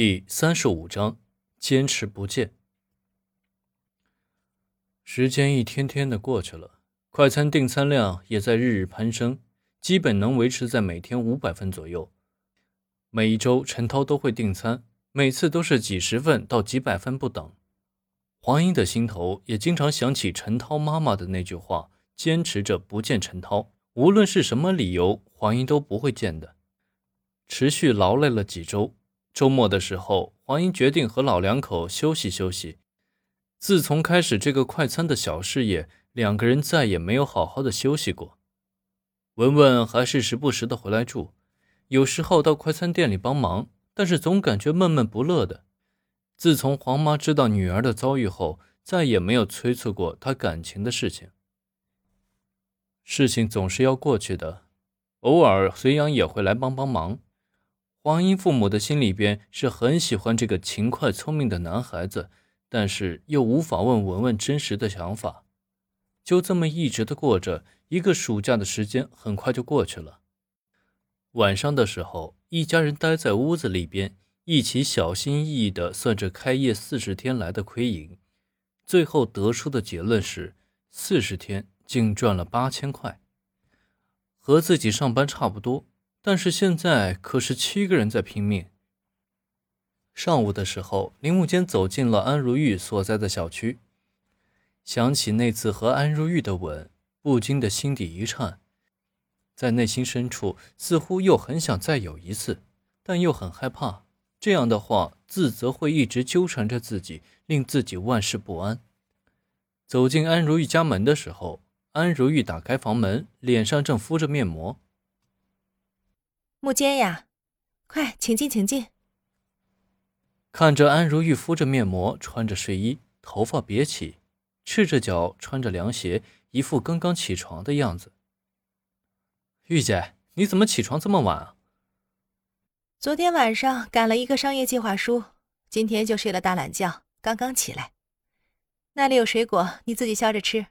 第三十五章，坚持不见。时间一天天的过去了，快餐订餐量也在日日攀升，基本能维持在每天五百份左右。每一周，陈涛都会订餐，每次都是几十份到几百份不等。黄英的心头也经常想起陈涛妈妈的那句话：“坚持着不见陈涛，无论是什么理由，黄英都不会见的。”持续劳累了几周。周末的时候，黄英决定和老两口休息休息。自从开始这个快餐的小事业，两个人再也没有好好的休息过。文文还是时不时的回来住，有时候到快餐店里帮忙，但是总感觉闷闷不乐的。自从黄妈知道女儿的遭遇后，再也没有催促过她感情的事情。事情总是要过去的，偶尔隋阳也会来帮帮忙。黄英父母的心里边是很喜欢这个勤快聪明的男孩子，但是又无法问文文真实的想法，就这么一直的过着。一个暑假的时间很快就过去了。晚上的时候，一家人待在屋子里边，一起小心翼翼地算着开业四十天来的亏盈，最后得出的结论是，四十天净赚了八千块，和自己上班差不多。但是现在可是七个人在拼命。上午的时候，林木间走进了安如玉所在的小区，想起那次和安如玉的吻，不禁的心底一颤，在内心深处似乎又很想再有一次，但又很害怕，这样的话自责会一直纠缠着自己，令自己万事不安。走进安如玉家门的时候，安如玉打开房门，脸上正敷着面膜。木间呀，快请进，请进。看着安如玉敷着面膜，穿着睡衣，头发别起，赤着脚穿着凉鞋，一副刚刚起床的样子。玉姐，你怎么起床这么晚啊？昨天晚上赶了一个商业计划书，今天就睡了大懒觉，刚刚起来。那里有水果，你自己削着吃。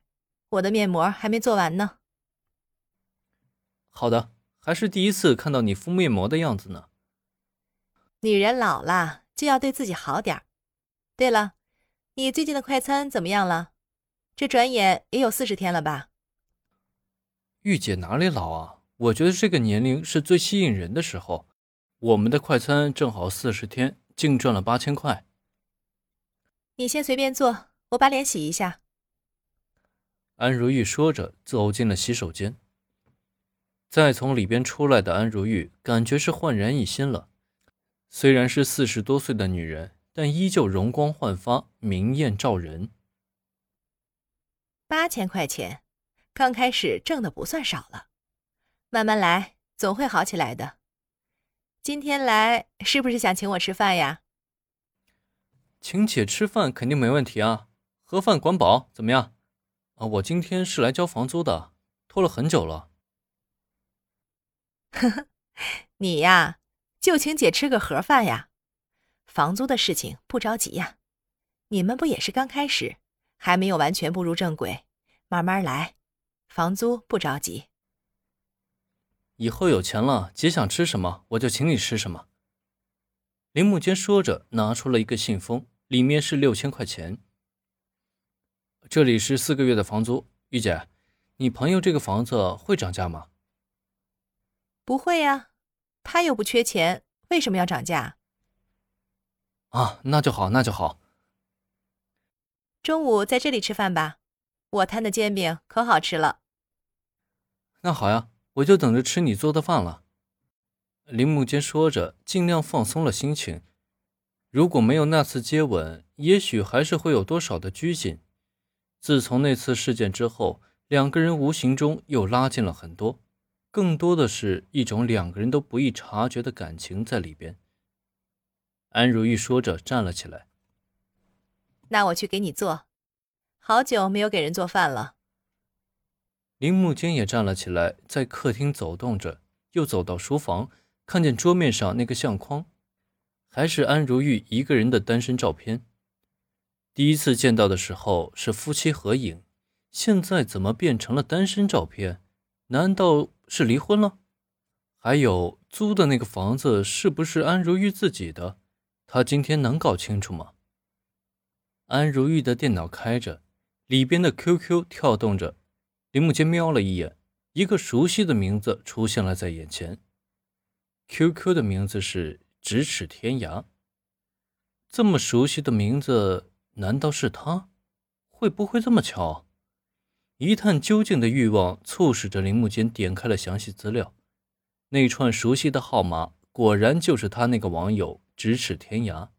我的面膜还没做完呢。好的。还是第一次看到你敷面膜的样子呢。女人老了就要对自己好点对了，你最近的快餐怎么样了？这转眼也有四十天了吧？玉姐哪里老啊？我觉得这个年龄是最吸引人的时候。我们的快餐正好四十天，净赚了八千块。你先随便坐，我把脸洗一下。安如玉说着，走进了洗手间。再从里边出来的安如玉，感觉是焕然一新了。虽然是四十多岁的女人，但依旧容光焕发，明艳照人。八千块钱，刚开始挣的不算少了，慢慢来，总会好起来的。今天来是不是想请我吃饭呀？请姐吃饭肯定没问题啊，盒饭管饱，怎么样？啊，我今天是来交房租的，拖了很久了。呵呵，你呀，就请姐吃个盒饭呀。房租的事情不着急呀，你们不也是刚开始，还没有完全步入正轨，慢慢来。房租不着急。以后有钱了，姐想吃什么，我就请你吃什么。林木间说着，拿出了一个信封，里面是六千块钱。这里是四个月的房租，玉姐，你朋友这个房子会涨价吗？不会呀，他又不缺钱，为什么要涨价？啊，那就好，那就好。中午在这里吃饭吧，我摊的煎饼可好吃了。那好呀，我就等着吃你做的饭了。林木间说着，尽量放松了心情。如果没有那次接吻，也许还是会有多少的拘谨。自从那次事件之后，两个人无形中又拉近了很多。更多的是一种两个人都不易察觉的感情在里边。安如玉说着，站了起来。那我去给你做，好久没有给人做饭了。林木间也站了起来，在客厅走动着，又走到书房，看见桌面上那个相框，还是安如玉一个人的单身照片。第一次见到的时候是夫妻合影，现在怎么变成了单身照片？难道？是离婚了，还有租的那个房子是不是安如玉自己的？他今天能搞清楚吗？安如玉的电脑开着，里边的 QQ 跳动着。林木间瞄了一眼，一个熟悉的名字出现了在眼前。QQ 的名字是咫尺天涯。这么熟悉的名字，难道是他？会不会这么巧？一探究竟的欲望促使着林木间点开了详细资料。那串熟悉的号码，果然就是他那个网友咫尺天涯。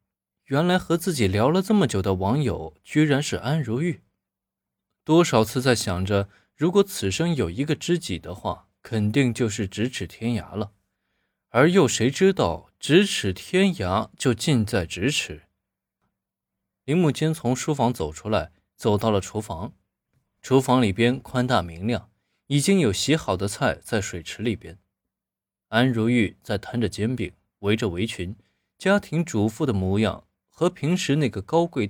原来和自己聊了这么久的网友，居然是安如玉。多少次在想着。如果此生有一个知己的话，肯定就是咫尺天涯了。而又谁知道咫尺天涯就近在咫尺？林木间从书房走出来，走到了厨房。厨房里边宽大明亮，已经有洗好的菜在水池里边。安如玉在摊着煎饼，围着围裙，家庭主妇的模样和平时那个高贵